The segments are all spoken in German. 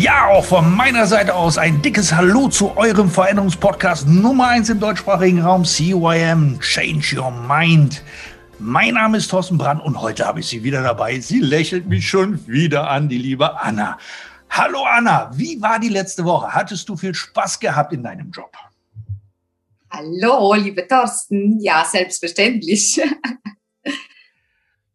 Ja, auch von meiner Seite aus ein dickes Hallo zu eurem Veränderungspodcast Nummer 1 im deutschsprachigen Raum CYM Change Your Mind. Mein Name ist Thorsten Brandt und heute habe ich sie wieder dabei. Sie lächelt mich schon wieder an, die liebe Anna. Hallo Anna, wie war die letzte Woche? Hattest du viel Spaß gehabt in deinem Job? Hallo, liebe Thorsten. Ja, selbstverständlich.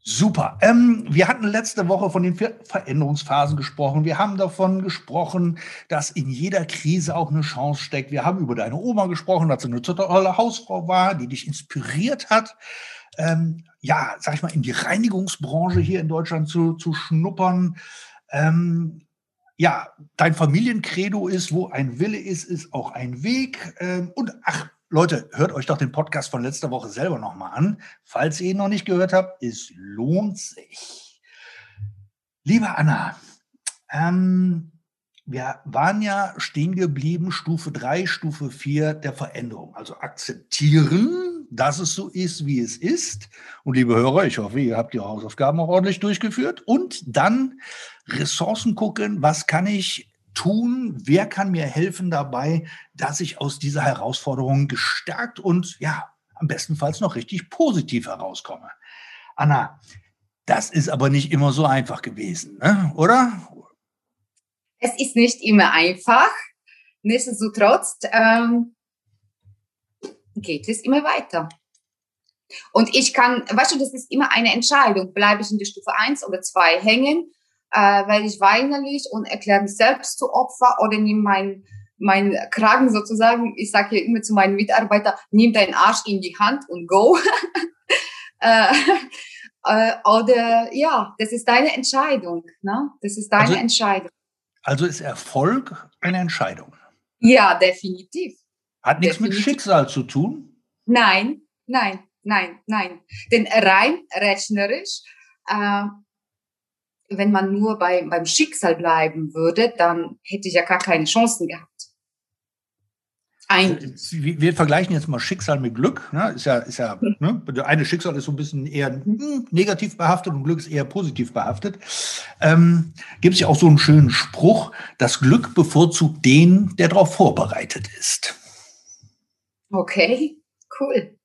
Super. Ähm, wir hatten letzte Woche von den Veränderungsphasen gesprochen. Wir haben davon gesprochen, dass in jeder Krise auch eine Chance steckt. Wir haben über deine Oma gesprochen, dass sie eine tolle Hausfrau war, die dich inspiriert hat. Ähm, ja, sag ich mal, in die Reinigungsbranche hier in Deutschland zu, zu schnuppern. Ähm, ja, dein Familiencredo ist, wo ein Wille ist, ist auch ein Weg. Ähm, und ach, Leute, hört euch doch den Podcast von letzter Woche selber nochmal an. Falls ihr ihn noch nicht gehört habt, es lohnt sich. Liebe Anna, ähm, wir waren ja stehen geblieben, Stufe 3, Stufe 4 der Veränderung. Also akzeptieren, dass es so ist, wie es ist. Und liebe Hörer, ich hoffe, ihr habt die Hausaufgaben auch ordentlich durchgeführt. Und dann Ressourcen gucken, was kann ich tun? Wer kann mir helfen dabei, dass ich aus dieser Herausforderung gestärkt und ja, am bestenfalls noch richtig positiv herauskomme? Anna, das ist aber nicht immer so einfach gewesen, ne? oder? Es ist nicht immer einfach. Nichtsdestotrotz ähm, geht es immer weiter. Und ich kann, weißt du, das ist immer eine Entscheidung. Bleibe ich in der Stufe 1 oder 2 hängen äh, werde ich weinerlich und erkläre mich selbst zu Opfer oder nehme mein mein Kragen sozusagen, ich sage ja immer zu meinen Mitarbeitern, nimm deinen Arsch in die Hand und go. äh, äh, oder ja, das ist deine Entscheidung. Ne? Das ist deine also, Entscheidung. Also ist Erfolg eine Entscheidung? Ja, definitiv. Hat nichts definitiv. mit Schicksal zu tun? Nein, nein, nein, nein. Denn rein rechnerisch äh, wenn man nur bei, beim Schicksal bleiben würde, dann hätte ich ja gar keine Chancen gehabt. Eigentlich. Wir vergleichen jetzt mal Schicksal mit Glück. Ne? Ist ja, ist ja, ne? Eine Schicksal ist so ein bisschen eher hm, negativ behaftet und Glück ist eher positiv behaftet. Ähm, Gibt es ja auch so einen schönen Spruch: Das Glück bevorzugt den, der darauf vorbereitet ist. Okay, cool.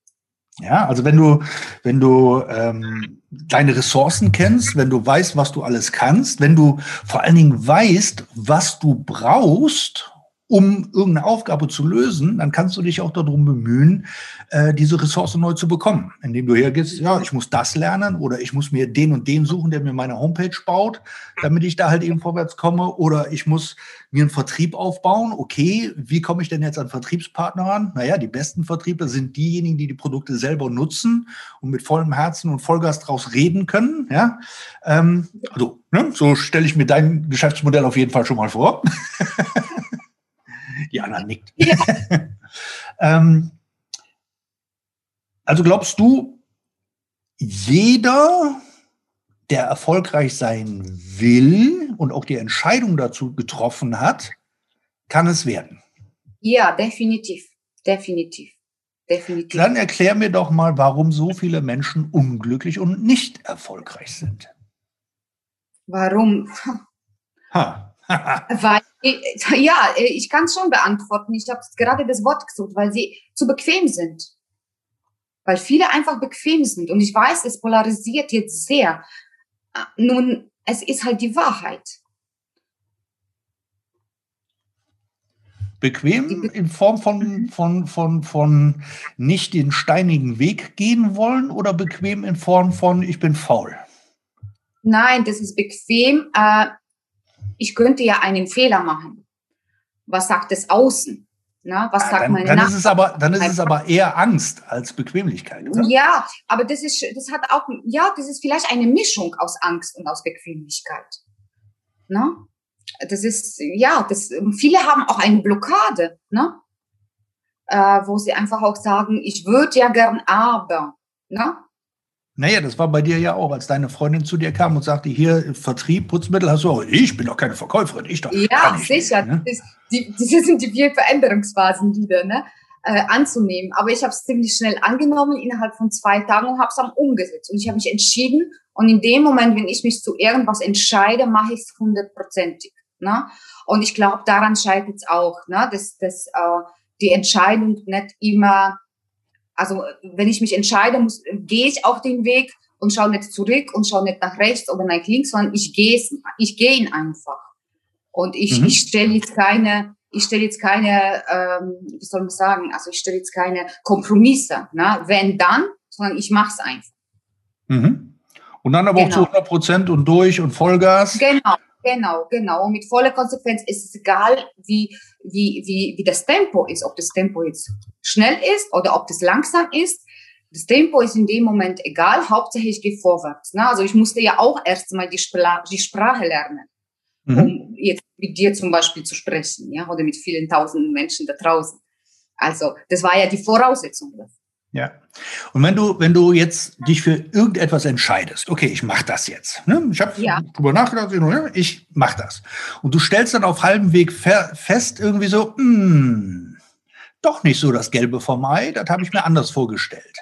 Ja, also wenn du, wenn du ähm, deine Ressourcen kennst, wenn du weißt, was du alles kannst, wenn du vor allen Dingen weißt, was du brauchst, um irgendeine Aufgabe zu lösen, dann kannst du dich auch darum bemühen, äh, diese Ressource neu zu bekommen, indem du hergehst, ja, ich muss das lernen oder ich muss mir den und den suchen, der mir meine Homepage baut, damit ich da halt eben vorwärts komme oder ich muss mir einen Vertrieb aufbauen. Okay, wie komme ich denn jetzt an Vertriebspartner ran? Naja, die besten Vertriebler sind diejenigen, die die Produkte selber nutzen und mit vollem Herzen und Vollgas draus reden können. Ja, ähm, also ne, so stelle ich mir dein Geschäftsmodell auf jeden Fall schon mal vor. Die Anna nickt. Ja. ähm, also glaubst du, jeder, der erfolgreich sein will und auch die Entscheidung dazu getroffen hat, kann es werden? Ja, definitiv. Definitiv. Definitiv. Dann erklär mir doch mal, warum so viele Menschen unglücklich und nicht erfolgreich sind. Warum? Ha. weil, ja, ich kann es schon beantworten. Ich habe gerade das Wort gesucht, weil sie zu bequem sind. Weil viele einfach bequem sind. Und ich weiß, es polarisiert jetzt sehr. Nun, es ist halt die Wahrheit. Bequem in Form von, von, von, von nicht den steinigen Weg gehen wollen oder bequem in Form von ich bin faul? Nein, das ist bequem. Äh, ich könnte ja einen Fehler machen. Was sagt das Außen? Na, was sagt dann, meine dann ist es aber Dann ist es aber eher Angst als Bequemlichkeit. Oder? Ja, aber das ist, das hat auch, ja, das ist vielleicht eine Mischung aus Angst und aus Bequemlichkeit. Na? Das ist, ja, das, viele haben auch eine Blockade. Ne? äh, wo sie einfach auch sagen, ich würde ja gern, aber. Ne? Naja, das war bei dir ja auch, als deine Freundin zu dir kam und sagte, hier Vertrieb, Putzmittel, hast du auch, ich bin doch keine Verkäuferin, ich doch. Ja, sicher. Nicht, ne? das, die, diese sind die vier Veränderungsphasen wieder, ne? Äh, anzunehmen. Aber ich habe es ziemlich schnell angenommen, innerhalb von zwei Tagen und habe es dann umgesetzt. Und ich habe mich entschieden. Und in dem Moment, wenn ich mich zu irgendwas entscheide, mache ich es hundertprozentig. Ne? Und ich glaube, daran scheitert es auch, ne? dass, dass äh, die Entscheidung nicht immer, also wenn ich mich entscheide, muss, gehe ich auch den Weg und schaue nicht zurück und schaue nicht nach rechts oder nach links, sondern ich gehe ich gehe ihn einfach. Und ich, mhm. ich stelle jetzt keine, ich stelle jetzt keine, ähm, wie soll man sagen, also ich stelle jetzt keine Kompromisse, ne? wenn dann, sondern ich mache es einfach. Mhm. Und dann aber genau. auch zu 100 Prozent und durch und Vollgas. Genau, Genau, genau. Und mit voller Konsequenz ist es egal, wie, wie, wie, wie das Tempo ist, ob das Tempo jetzt schnell ist oder ob das langsam ist. Das Tempo ist in dem Moment egal, Hauptsache ich gehe vorwärts. Ne? Also ich musste ja auch erstmal die, die Sprache lernen, mhm. um jetzt mit dir zum Beispiel zu sprechen, ja, oder mit vielen tausenden Menschen da draußen. Also das war ja die Voraussetzung dafür. Ja. Und wenn du, wenn du jetzt dich für irgendetwas entscheidest, okay, ich mache das jetzt. Ne? Ich habe ja. drüber nachgedacht, ich mache das. Und du stellst dann auf halbem Weg fest, irgendwie so, hm, doch nicht so das Gelbe vom Ei, das habe ich mir anders vorgestellt.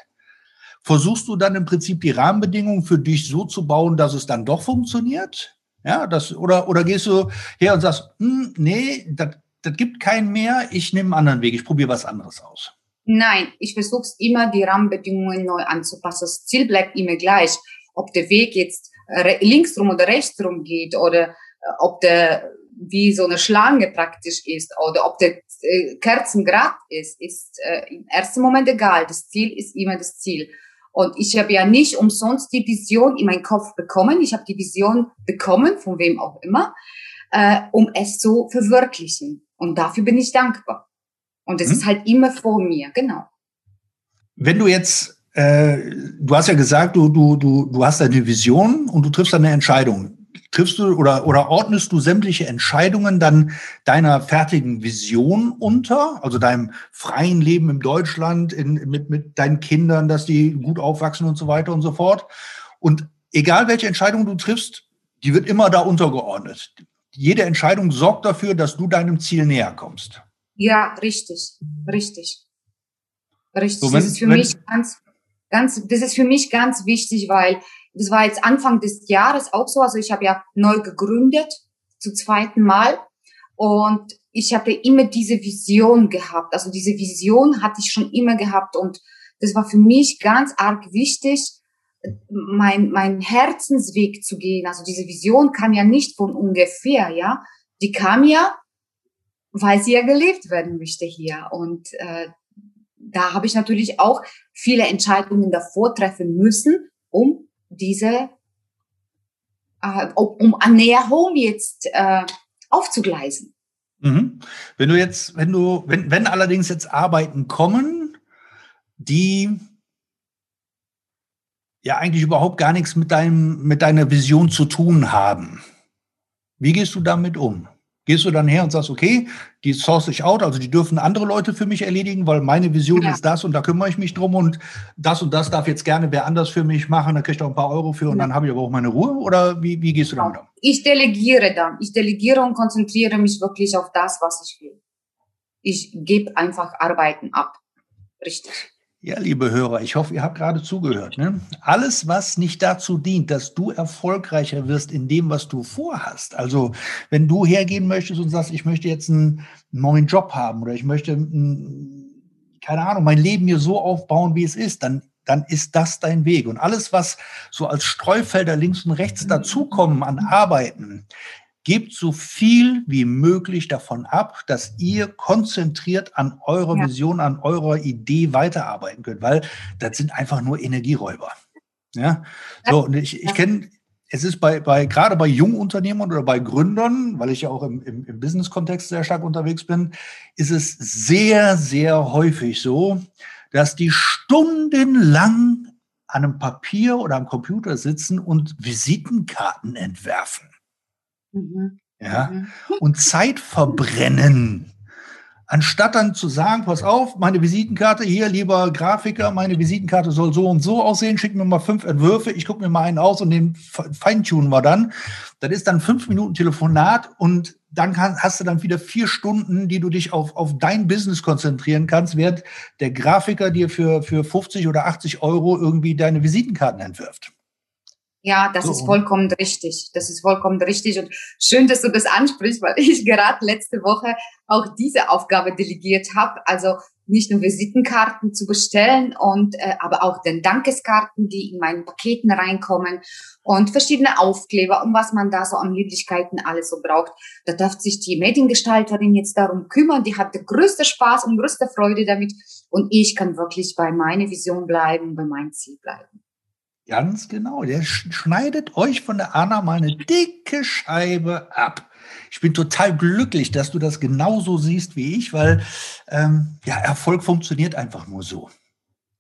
Versuchst du dann im Prinzip die Rahmenbedingungen für dich so zu bauen, dass es dann doch funktioniert? Ja, das, oder, oder gehst du her und sagst, hm, nee, das, das gibt keinen mehr, ich nehme einen anderen Weg, ich probiere was anderes aus. Nein, ich versuche immer, die Rahmenbedingungen neu anzupassen. Das Ziel bleibt immer gleich. Ob der Weg jetzt links rum oder rechts rum geht oder äh, ob der wie so eine Schlange praktisch ist oder ob der äh, Kerzengrad ist, ist äh, im ersten Moment egal. Das Ziel ist immer das Ziel. Und ich habe ja nicht umsonst die Vision in meinen Kopf bekommen. Ich habe die Vision bekommen, von wem auch immer, äh, um es zu verwirklichen. Und dafür bin ich dankbar. Und es hm. ist halt immer vor mir, genau. Wenn du jetzt, äh, du hast ja gesagt, du, du, du, du hast eine Vision und du triffst eine Entscheidung. Triffst du oder, oder ordnest du sämtliche Entscheidungen dann deiner fertigen Vision unter, also deinem freien Leben in Deutschland, in, mit, mit deinen Kindern, dass die gut aufwachsen und so weiter und so fort? Und egal welche Entscheidung du triffst, die wird immer da untergeordnet. Jede Entscheidung sorgt dafür, dass du deinem Ziel näher kommst. Ja, richtig, richtig. Richtig. So, wenn, das ist für wenn, mich ganz, ganz, das ist für mich ganz wichtig, weil das war jetzt Anfang des Jahres auch so. Also ich habe ja neu gegründet, zum zweiten Mal. Und ich hatte immer diese Vision gehabt. Also diese Vision hatte ich schon immer gehabt. Und das war für mich ganz arg wichtig, mein, mein Herzensweg zu gehen. Also diese Vision kam ja nicht von ungefähr, ja. Die kam ja weil sie ja gelebt werden möchte hier. Und äh, da habe ich natürlich auch viele Entscheidungen davor treffen müssen, um diese, äh, um an Näher Home jetzt äh, aufzugleisen. Mhm. Wenn du jetzt, wenn du, wenn, wenn allerdings jetzt Arbeiten kommen, die ja eigentlich überhaupt gar nichts mit deinem, mit deiner Vision zu tun haben, wie gehst du damit um? Gehst du dann her und sagst, okay, die source ich out, also die dürfen andere Leute für mich erledigen, weil meine Vision ja. ist das und da kümmere ich mich drum und das und das darf jetzt gerne wer anders für mich machen, da kriege ich auch ein paar Euro für und ja. dann habe ich aber auch meine Ruhe oder wie, wie gehst du damit um? Ich delegiere dann. Ich delegiere und konzentriere mich wirklich auf das, was ich will. Ich gebe einfach Arbeiten ab. Richtig. Ja, liebe Hörer, ich hoffe, ihr habt gerade zugehört. Ne? Alles, was nicht dazu dient, dass du erfolgreicher wirst in dem, was du vorhast. Also, wenn du hergehen möchtest und sagst, ich möchte jetzt einen neuen Job haben oder ich möchte, keine Ahnung, mein Leben mir so aufbauen, wie es ist, dann, dann ist das dein Weg. Und alles, was so als Streufelder links und rechts dazukommen an Arbeiten, Gebt so viel wie möglich davon ab, dass ihr konzentriert an eurer ja. Vision, an eurer Idee weiterarbeiten könnt, weil das sind einfach nur Energieräuber. Ja, so, und ich, ich kenne, es ist bei, bei, gerade bei Jungunternehmern oder bei Gründern, weil ich ja auch im, im, im Business-Kontext sehr stark unterwegs bin, ist es sehr, sehr häufig so, dass die stundenlang an einem Papier oder am Computer sitzen und Visitenkarten entwerfen. Mhm. Ja, mhm. und Zeit verbrennen anstatt dann zu sagen, pass auf, meine Visitenkarte hier, lieber Grafiker, meine Visitenkarte soll so und so aussehen, schick mir mal fünf Entwürfe, ich gucke mir mal einen aus und den feintunen wir dann. Das ist dann fünf Minuten Telefonat und dann kann, hast du dann wieder vier Stunden, die du dich auf, auf dein Business konzentrieren kannst, während der Grafiker dir für, für 50 oder 80 Euro irgendwie deine Visitenkarten entwirft. Ja, das so. ist vollkommen richtig. Das ist vollkommen richtig. Und schön, dass du das ansprichst, weil ich gerade letzte Woche auch diese Aufgabe delegiert habe. Also nicht nur Visitenkarten zu bestellen und äh, aber auch den Dankeskarten, die in meinen Paketen reinkommen und verschiedene Aufkleber und was man da so an Möglichkeiten alles so braucht. Da darf sich die Mediengestalterin jetzt darum kümmern. Die hat der größte Spaß und größte Freude damit und ich kann wirklich bei meiner Vision bleiben, bei meinem Ziel bleiben. Ganz genau. Der schneidet euch von der Anna mal eine dicke Scheibe ab. Ich bin total glücklich, dass du das genauso siehst wie ich, weil ähm, ja, Erfolg funktioniert einfach nur so.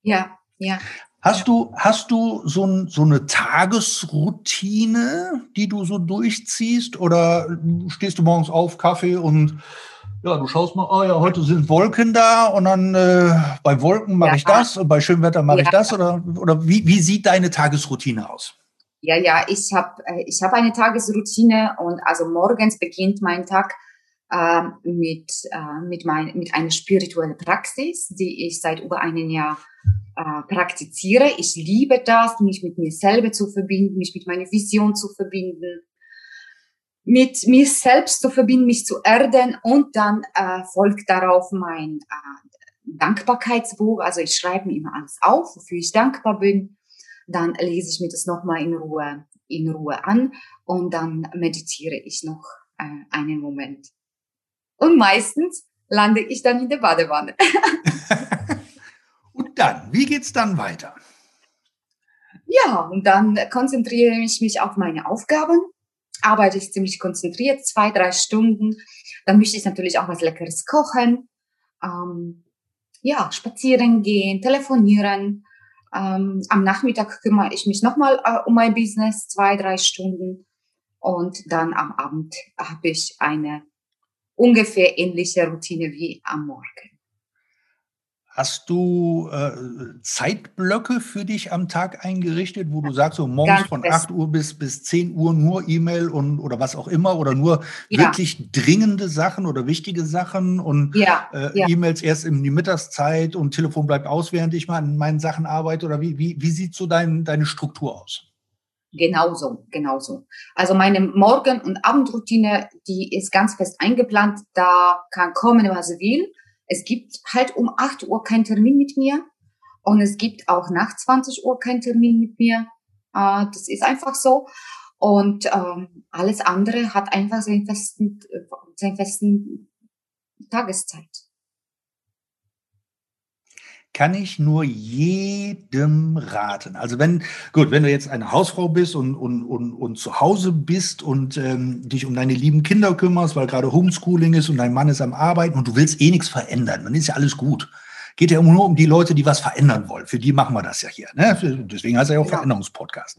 Ja, ja. Hast du, hast du so, ein, so eine Tagesroutine, die du so durchziehst? Oder stehst du morgens auf, Kaffee und ja, du schaust mal, oh ja, heute sind Wolken da und dann äh, bei Wolken mache ja. ich das und bei schönem Wetter mache ja. ich das oder, oder wie, wie sieht deine Tagesroutine aus? Ja, ja, ich habe äh, ich hab eine Tagesroutine und also morgens beginnt mein Tag äh, mit, äh, mit, mein, mit einer spirituellen Praxis, die ich seit über einem Jahr äh, praktiziere. Ich liebe das, mich mit mir selber zu verbinden, mich mit meiner Vision zu verbinden mit mir selbst zu verbinden, mich zu erden und dann äh, folgt darauf mein äh, Dankbarkeitsbuch. Also ich schreibe mir immer alles auf, wofür ich dankbar bin. Dann lese ich mir das nochmal in Ruhe, in Ruhe an und dann meditiere ich noch äh, einen Moment. Und meistens lande ich dann in der Badewanne. und dann, wie geht's dann weiter? Ja, und dann konzentriere ich mich auf meine Aufgaben arbeite ich ziemlich konzentriert, zwei, drei Stunden. Dann möchte ich natürlich auch was Leckeres kochen. Ähm, ja, spazieren gehen, telefonieren. Ähm, am Nachmittag kümmere ich mich nochmal äh, um mein Business, zwei, drei Stunden. Und dann am Abend habe ich eine ungefähr ähnliche Routine wie am Morgen. Hast du äh, Zeitblöcke für dich am Tag eingerichtet, wo du sagst, so morgens von fest. 8 Uhr bis, bis 10 Uhr nur E-Mail und oder was auch immer oder nur ja. wirklich dringende Sachen oder wichtige Sachen und ja. Äh, ja. E-Mails erst in die Mittagszeit und Telefon bleibt aus, während ich mal an meinen Sachen arbeite? Oder wie, wie, wie sieht so dein, deine Struktur aus? Genauso, genauso. Also meine Morgen- und Abendroutine, die ist ganz fest eingeplant. Da kann kommen, was will. Es gibt halt um 8 Uhr keinen Termin mit mir und es gibt auch nach 20 Uhr keinen Termin mit mir. Äh, das ist einfach so. Und ähm, alles andere hat einfach seinen festen, seinen festen Tageszeit kann ich nur jedem raten. Also wenn, gut, wenn du jetzt eine Hausfrau bist und, und, und, und zu Hause bist und ähm, dich um deine lieben Kinder kümmerst, weil gerade Homeschooling ist und dein Mann ist am Arbeiten und du willst eh nichts verändern, dann ist ja alles gut. Geht ja nur um die Leute, die was verändern wollen. Für die machen wir das ja hier. Ne? Deswegen heißt er ja auch ja. Veränderungspodcast.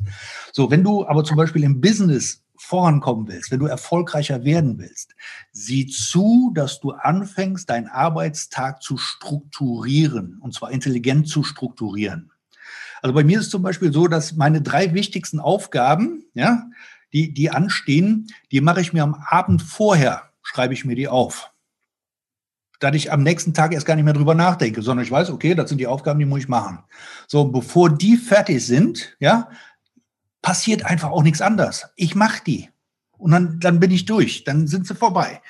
So, wenn du aber zum Beispiel im Business vorankommen willst, wenn du erfolgreicher werden willst, sieh zu, dass du anfängst, deinen Arbeitstag zu strukturieren und zwar intelligent zu strukturieren. Also bei mir ist zum Beispiel so, dass meine drei wichtigsten Aufgaben, ja, die, die anstehen, die mache ich mir am Abend vorher, schreibe ich mir die auf. Da ich am nächsten Tag erst gar nicht mehr drüber nachdenke, sondern ich weiß, okay, das sind die Aufgaben, die muss ich machen. So, bevor die fertig sind, ja, passiert einfach auch nichts anderes. Ich mache die. Und dann, dann bin ich durch. Dann sind sie vorbei.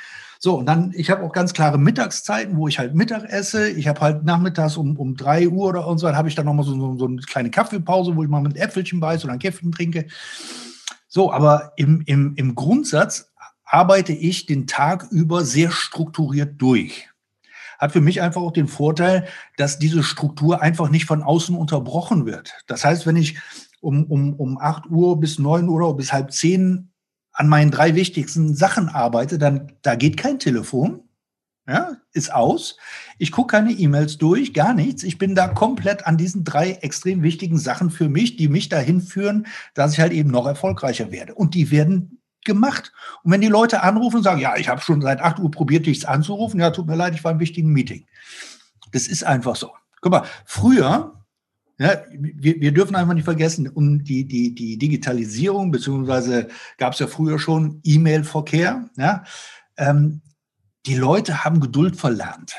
So, und dann, ich habe auch ganz klare Mittagszeiten, wo ich halt Mittag esse. Ich habe halt nachmittags um, um drei Uhr oder und so, dann habe ich dann nochmal so, so, so eine kleine Kaffeepause, wo ich mal mit Äpfelchen beiße oder ein Käffchen trinke. So, aber im, im, im Grundsatz arbeite ich den Tag über sehr strukturiert durch. Hat für mich einfach auch den Vorteil, dass diese Struktur einfach nicht von außen unterbrochen wird. Das heißt, wenn ich um, um, um 8 Uhr bis 9 Uhr oder bis halb 10 an meinen drei wichtigsten Sachen arbeite, dann da geht kein Telefon, ja, ist aus. Ich gucke keine E-Mails durch, gar nichts. Ich bin da komplett an diesen drei extrem wichtigen Sachen für mich, die mich dahin führen, dass ich halt eben noch erfolgreicher werde. Und die werden gemacht. Und wenn die Leute anrufen und sagen, ja, ich habe schon seit 8 Uhr probiert, dich anzurufen, ja, tut mir leid, ich war im wichtigen Meeting. Das ist einfach so. Guck mal, früher, ja, wir, wir dürfen einfach nicht vergessen, um die, die, die Digitalisierung, beziehungsweise gab es ja früher schon E-Mail-Verkehr, ja, ähm, die Leute haben Geduld verlernt.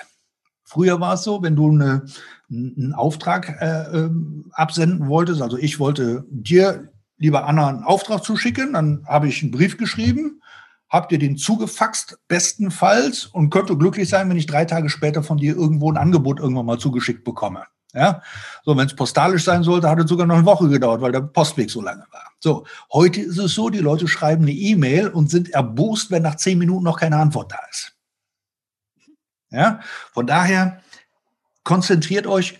Früher war es so, wenn du eine, einen Auftrag äh, ähm, absenden wolltest, also ich wollte dir, lieber Anna, einen Auftrag zuschicken, dann habe ich einen Brief geschrieben, habt ihr den zugefaxt, bestenfalls, und könnte glücklich sein, wenn ich drei Tage später von dir irgendwo ein Angebot irgendwann mal zugeschickt bekomme. Ja, so, wenn es postalisch sein sollte, hat es sogar noch eine Woche gedauert, weil der Postweg so lange war. So, heute ist es so, die Leute schreiben eine E-Mail und sind erbost, wenn nach zehn Minuten noch keine Antwort da ist. Ja, von daher konzentriert euch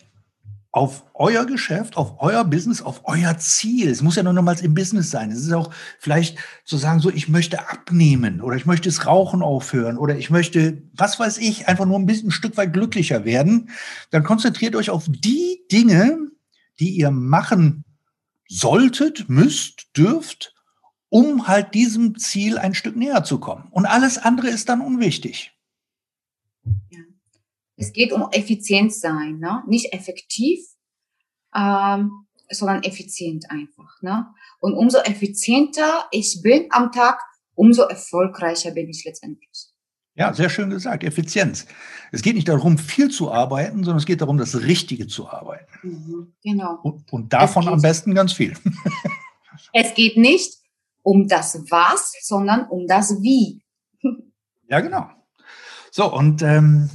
auf euer Geschäft, auf euer Business, auf euer Ziel. Es muss ja nur nochmals im Business sein. Es ist auch vielleicht zu sagen, so, ich möchte abnehmen oder ich möchte das Rauchen aufhören oder ich möchte, was weiß ich, einfach nur ein bisschen ein Stück weit glücklicher werden. Dann konzentriert euch auf die Dinge, die ihr machen solltet, müsst, dürft, um halt diesem Ziel ein Stück näher zu kommen. Und alles andere ist dann unwichtig. Es geht um Effizienz sein, ne? nicht effektiv, ähm, sondern effizient einfach. Ne? Und umso effizienter ich bin am Tag, umso erfolgreicher bin ich letztendlich. Ja, sehr schön gesagt, Effizienz. Es geht nicht darum, viel zu arbeiten, sondern es geht darum, das Richtige zu arbeiten. Mhm, genau. Und, und davon am besten ganz viel. es geht nicht um das Was, sondern um das Wie. ja, genau. So, und ähm,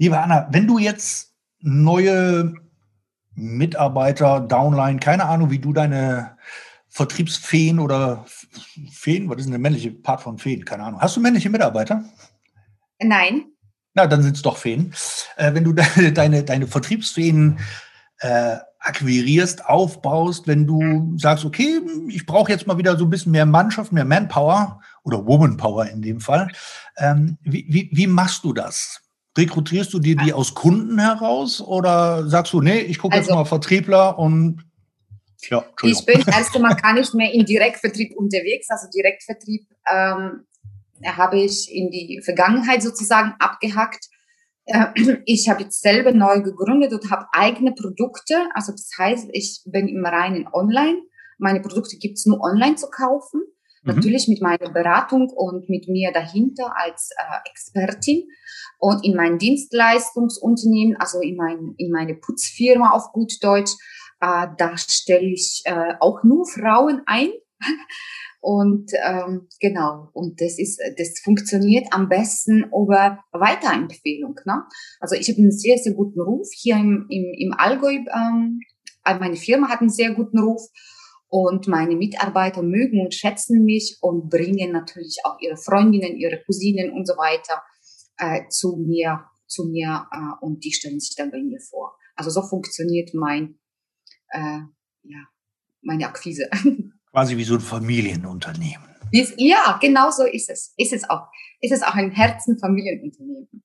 Liebe Anna, wenn du jetzt neue Mitarbeiter, Downline, keine Ahnung, wie du deine Vertriebsfeen oder Feen, was ist denn der männliche Part von Feen? Keine Ahnung. Hast du männliche Mitarbeiter? Nein. Na, dann sind es doch Feen. Äh, wenn du deine, deine, deine Vertriebsfeen äh, akquirierst, aufbaust, wenn du sagst, okay, ich brauche jetzt mal wieder so ein bisschen mehr Mannschaft, mehr Manpower oder Womanpower in dem Fall. Ähm, wie, wie, wie machst du das? Rekrutierst du dir die aus Kunden heraus oder sagst du, nee, ich gucke also, jetzt mal Vertriebler und ja, ich bin erst einmal gar nicht mehr im Direktvertrieb unterwegs. Also Direktvertrieb ähm, habe ich in die Vergangenheit sozusagen abgehackt. Äh, ich habe jetzt selber neu gegründet und habe eigene Produkte. Also das heißt, ich bin im reinen Online. Meine Produkte gibt es nur online zu kaufen. Mhm. Natürlich mit meiner Beratung und mit mir dahinter als äh, Expertin. Und in mein Dienstleistungsunternehmen, also in, mein, in meine Putzfirma auf gut Deutsch, äh, da stelle ich äh, auch nur Frauen ein. Und ähm, genau, und das ist, das funktioniert am besten über Weiterempfehlung. Ne? Also ich habe einen sehr, sehr guten Ruf hier im, im, im Allgäu. Ähm, meine Firma hat einen sehr guten Ruf und meine Mitarbeiter mögen und schätzen mich und bringen natürlich auch ihre Freundinnen, ihre Cousinen und so weiter äh, zu mir, zu mir äh, und die stellen sich dann bei mir vor. Also so funktioniert mein, äh, ja, meine Akquise. Quasi wie so ein Familienunternehmen. Ja, genau so ist es. Ist es auch. Ist es auch ein Herzenfamilienunternehmen.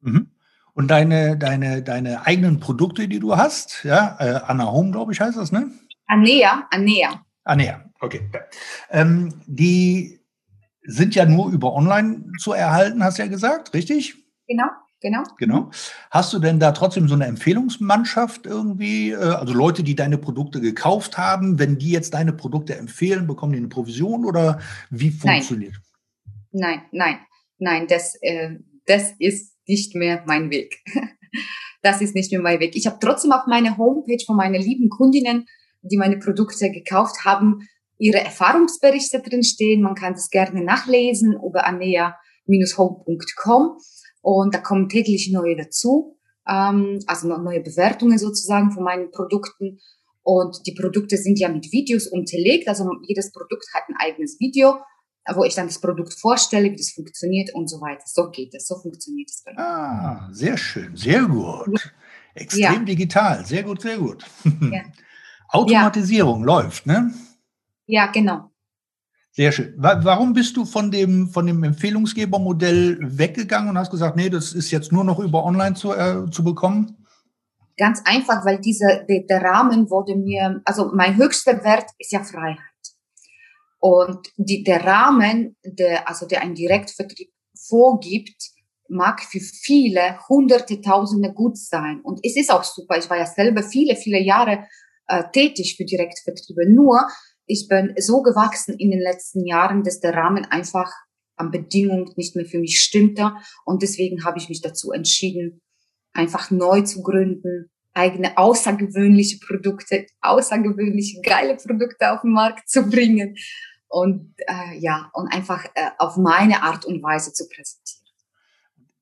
Mhm. Und deine, deine, deine eigenen Produkte, die du hast, ja, äh, Anna Home, glaube ich, heißt das, ne? Anea, Anea. Anea, okay. Ähm, die sind ja nur über online zu erhalten, hast du ja gesagt, richtig? Genau, genau. Genau. Hast du denn da trotzdem so eine Empfehlungsmannschaft irgendwie, äh, also Leute, die deine Produkte gekauft haben, wenn die jetzt deine Produkte empfehlen, bekommen die eine Provision oder wie funktioniert? Nein, nein, nein, das, äh, das ist nicht mehr mein Weg. das ist nicht mehr mein Weg. Ich habe trotzdem auf meiner Homepage von meinen lieben Kundinnen die meine Produkte gekauft haben, ihre Erfahrungsberichte drin stehen. Man kann das gerne nachlesen über anea-home.com und da kommen täglich neue dazu, ähm, also neue Bewertungen sozusagen von meinen Produkten. Und die Produkte sind ja mit Videos unterlegt, also jedes Produkt hat ein eigenes Video, wo ich dann das Produkt vorstelle, wie das funktioniert und so weiter. So geht es, so funktioniert es. Ah, sehr schön, sehr gut. Extrem ja. digital, sehr gut, sehr gut. Ja. Automatisierung ja. läuft, ne? Ja, genau. Sehr schön. Warum bist du von dem, von dem Empfehlungsgebermodell weggegangen und hast gesagt, nee, das ist jetzt nur noch über online zu, äh, zu bekommen? Ganz einfach, weil dieser, der, der Rahmen wurde mir, also mein höchster Wert ist ja Freiheit. Und die, der Rahmen, der, also der ein Direktvertrieb vorgibt, mag für viele Hunderte, Tausende gut sein. Und es ist auch super. Ich war ja selber viele, viele Jahre äh, tätig für Direktvertriebe. Nur, ich bin so gewachsen in den letzten Jahren, dass der Rahmen einfach an Bedingungen nicht mehr für mich stimmte. Und deswegen habe ich mich dazu entschieden, einfach neu zu gründen, eigene außergewöhnliche Produkte, außergewöhnliche geile Produkte auf den Markt zu bringen und äh, ja und einfach äh, auf meine Art und Weise zu präsentieren.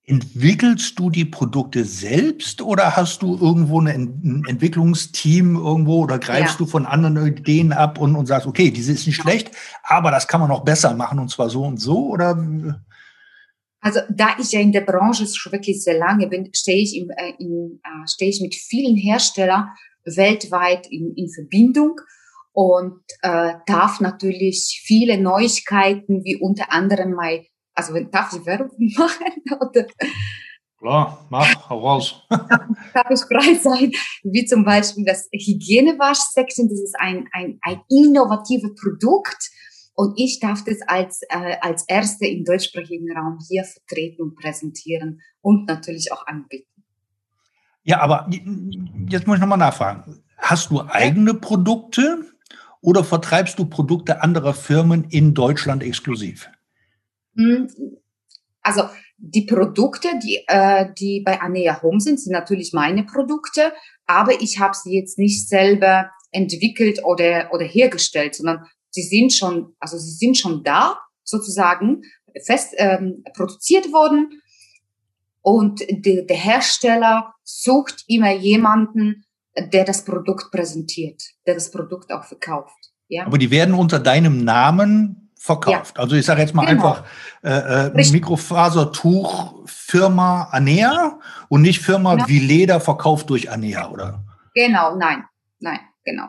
Entwickelst du die Produkte selbst oder hast du irgendwo ein Entwicklungsteam irgendwo oder greifst ja. du von anderen Ideen ab und, und sagst, okay, diese ist nicht schlecht, aber das kann man noch besser machen und zwar so und so oder? Also da ich ja in der Branche schon wirklich sehr lange bin, stehe ich, im, äh, in, äh, stehe ich mit vielen Herstellern weltweit in, in Verbindung und äh, darf natürlich viele Neuigkeiten, wie unter anderem mein also darf ich Werbung machen? Oder? Klar, mach, hau raus. darf ich frei sein? Wie zum Beispiel das Hygienewaschsection, das ist ein, ein, ein innovatives Produkt. Und ich darf das als, äh, als Erste im deutschsprachigen Raum hier vertreten und präsentieren und natürlich auch anbieten. Ja, aber jetzt muss ich nochmal nachfragen. Hast du eigene Produkte oder vertreibst du Produkte anderer Firmen in Deutschland exklusiv? Hm, also die Produkte, die, äh, die bei Anea Home sind, sind natürlich meine Produkte, aber ich habe sie jetzt nicht selber entwickelt oder, oder hergestellt, sondern sie sind schon, also sie sind schon da, sozusagen, fest ähm, produziert worden. Und de, der Hersteller sucht immer jemanden, der das Produkt präsentiert, der das Produkt auch verkauft. Ja? Aber die werden unter deinem Namen verkauft. Ja. Also ich sage jetzt mal genau. einfach äh, äh, Mikrofasertuch Firma Anea und nicht Firma genau. wie Leder verkauft durch Anea, oder? Genau, nein, nein, genau.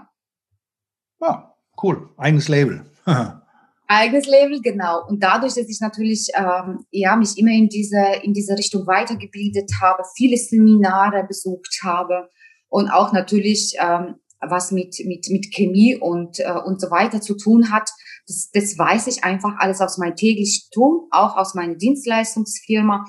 Ja, cool. Eigenes Label. Eigenes Label, genau. Und dadurch, dass ich natürlich ähm, ja mich immer in diese in diese Richtung weitergebildet habe, viele Seminare besucht habe und auch natürlich ähm, was mit mit mit Chemie und äh, und so weiter zu tun hat, das, das weiß ich einfach alles aus meinem täglichen Tun, auch aus meiner Dienstleistungsfirma.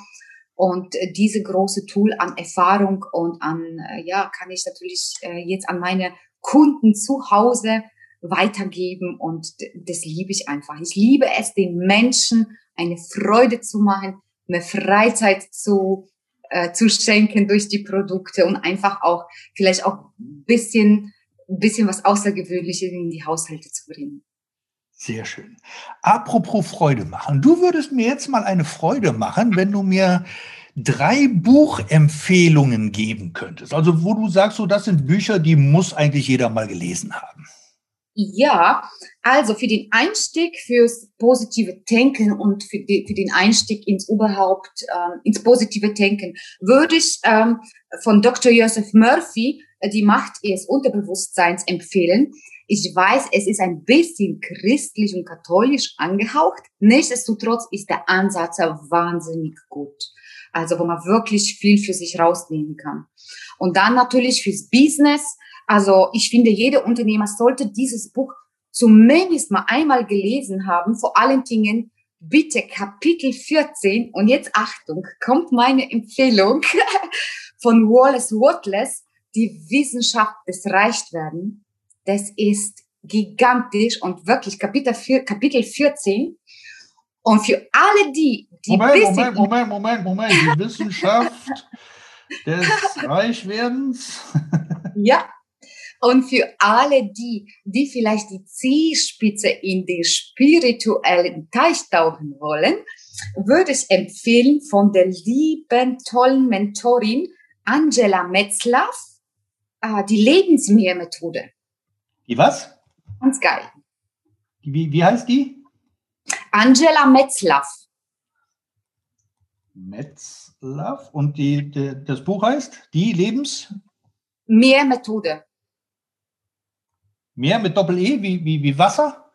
Und äh, diese große Tool an Erfahrung und an, äh, ja, kann ich natürlich äh, jetzt an meine Kunden zu Hause weitergeben. Und das liebe ich einfach. Ich liebe es, den Menschen eine Freude zu machen, mehr Freizeit zu, äh, zu schenken durch die Produkte und einfach auch vielleicht auch bisschen, bisschen was Außergewöhnliches in die Haushalte zu bringen. Sehr schön. Apropos Freude machen. Du würdest mir jetzt mal eine Freude machen, wenn du mir drei Buchempfehlungen geben könntest. Also wo du sagst, so das sind Bücher, die muss eigentlich jeder mal gelesen haben. Ja, also für den Einstieg fürs positive Denken und für, die, für den Einstieg ins überhaupt ähm, ins positive Denken würde ich ähm, von Dr. Joseph Murphy die Macht ihres Unterbewusstseins empfehlen. Ich weiß, es ist ein bisschen christlich und katholisch angehaucht. Nichtsdestotrotz ist der Ansatz wahnsinnig gut. Also, wo man wirklich viel für sich rausnehmen kann. Und dann natürlich fürs Business. Also, ich finde, jeder Unternehmer sollte dieses Buch zumindest mal einmal gelesen haben. Vor allen Dingen bitte Kapitel 14. Und jetzt Achtung, kommt meine Empfehlung von Wallace Watless, die Wissenschaft des Reichtwerden das ist gigantisch und wirklich Kapitel, 4, Kapitel 14. Und für alle die, die Moment, Moment, Moment, Moment, Moment, die Wissenschaft des Reichwerdens. ja. Und für alle die, die vielleicht die Zielspitze in den spirituellen Teich tauchen wollen, würde ich empfehlen von der lieben, tollen Mentorin Angela Metzlaff, äh, die Lebensmeermethode. Die was? Ganz geil. Wie, wie heißt die? Angela Metzlaff. Metzlaff. Und die, die, das Buch heißt Die Lebens? Mehrmethode. Mehr mit Doppel-E wie, wie, wie Wasser?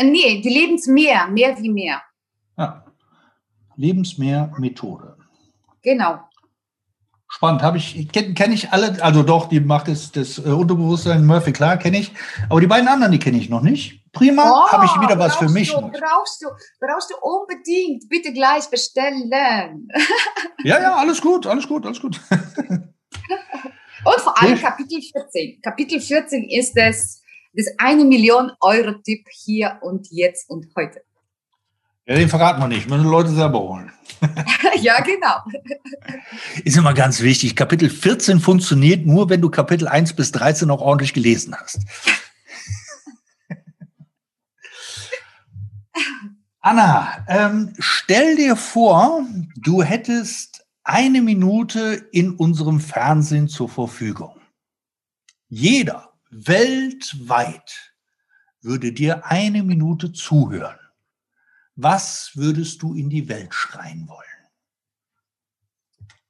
Nee, die Lebensmeer, mehr wie mehr. Ja. Lebensmeermethode. Genau. Spannend, habe ich, kenne kenn ich alle, also doch, die macht es das äh, Unterbewusstsein, Murphy, klar, kenne ich. Aber die beiden anderen, die kenne ich noch nicht. Prima, oh, habe ich wieder was für mich. Du, brauchst du, brauchst du unbedingt, bitte gleich bestellen. ja, ja, alles gut, alles gut, alles gut. Und vor allem Kapitel 14. Kapitel 14 ist es, das eine Million Euro Tipp hier und jetzt und heute. Ja, den verraten wir nicht, müssen Leute selber holen. ja, genau. Ist immer ganz wichtig. Kapitel 14 funktioniert nur, wenn du Kapitel 1 bis 13 auch ordentlich gelesen hast. Anna, ähm, stell dir vor, du hättest eine Minute in unserem Fernsehen zur Verfügung. Jeder weltweit würde dir eine Minute zuhören. Was würdest du in die Welt schreien wollen?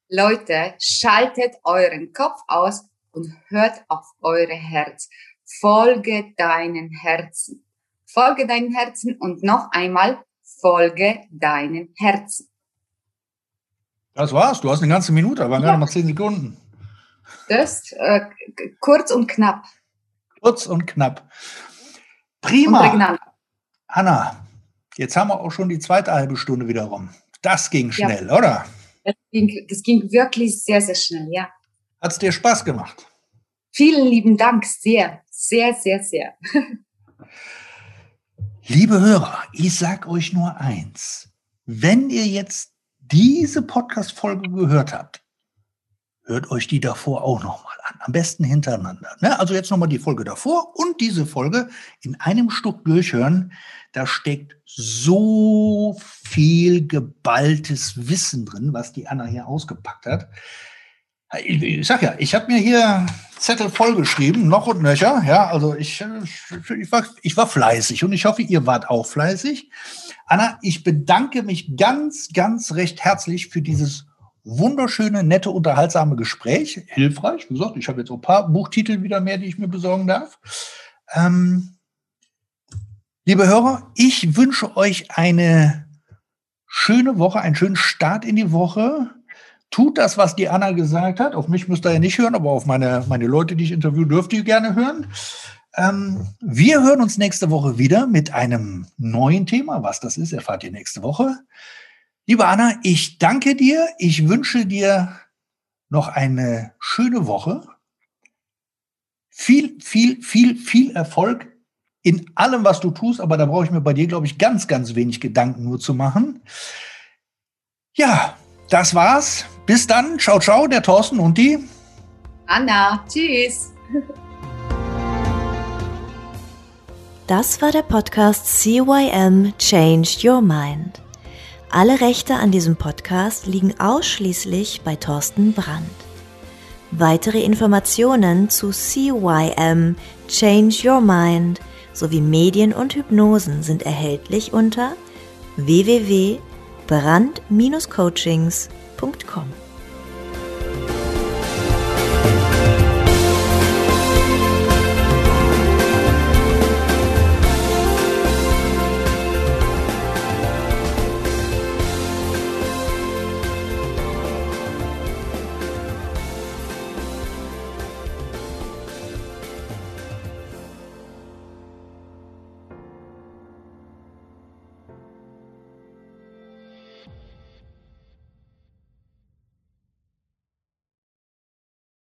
Leute, schaltet euren Kopf aus und hört auf eure Herz. Folge deinen Herzen. Folge deinen Herzen und noch einmal folge deinen Herzen. Das war's. Du hast eine ganze Minute, aber ja. gerade mal zehn Sekunden. Das äh, kurz und knapp. Kurz und knapp. Prima. Anna, jetzt haben wir auch schon die zweite halbe Stunde wieder rum. Das ging schnell, ja. oder? Das ging, das ging wirklich sehr, sehr schnell, ja. Hat es dir Spaß gemacht? Vielen lieben Dank, sehr, sehr, sehr, sehr. Liebe Hörer, ich sag euch nur eins. Wenn ihr jetzt diese Podcast-Folge gehört habt, hört euch die davor auch nochmal an. Am besten hintereinander. Ne? Also jetzt nochmal die Folge davor und diese Folge in einem Stück durchhören. Da steckt so viel geballtes Wissen drin, was die Anna hier ausgepackt hat. Ich, ich sag ja, ich habe mir hier Zettel vollgeschrieben, noch und nöcher. Ja, also ich, ich, war, ich war fleißig und ich hoffe, ihr wart auch fleißig. Anna, ich bedanke mich ganz, ganz recht herzlich für dieses wunderschöne, nette, unterhaltsame Gespräch. Hilfreich. Wie gesagt, ich habe jetzt ein paar Buchtitel wieder mehr, die ich mir besorgen darf. Ähm, liebe Hörer, ich wünsche euch eine schöne Woche, einen schönen Start in die Woche. Tut das, was die Anna gesagt hat. Auf mich müsst ihr ja nicht hören, aber auf meine, meine Leute, die ich interviewe, dürft ihr gerne hören. Ähm, wir hören uns nächste Woche wieder mit einem neuen Thema. Was das ist, erfahrt ihr nächste Woche. Liebe Anna, ich danke dir. Ich wünsche dir noch eine schöne Woche. Viel, viel, viel, viel Erfolg in allem, was du tust. Aber da brauche ich mir bei dir, glaube ich, ganz, ganz wenig Gedanken nur zu machen. Ja, das war's. Bis dann. Ciao, ciao, der Thorsten und die Anna. Tschüss. Das war der Podcast CYM Changed Your Mind. Alle Rechte an diesem Podcast liegen ausschließlich bei Thorsten Brandt. Weitere Informationen zu CYM Change Your Mind sowie Medien und Hypnosen sind erhältlich unter www.brand-coachings.com.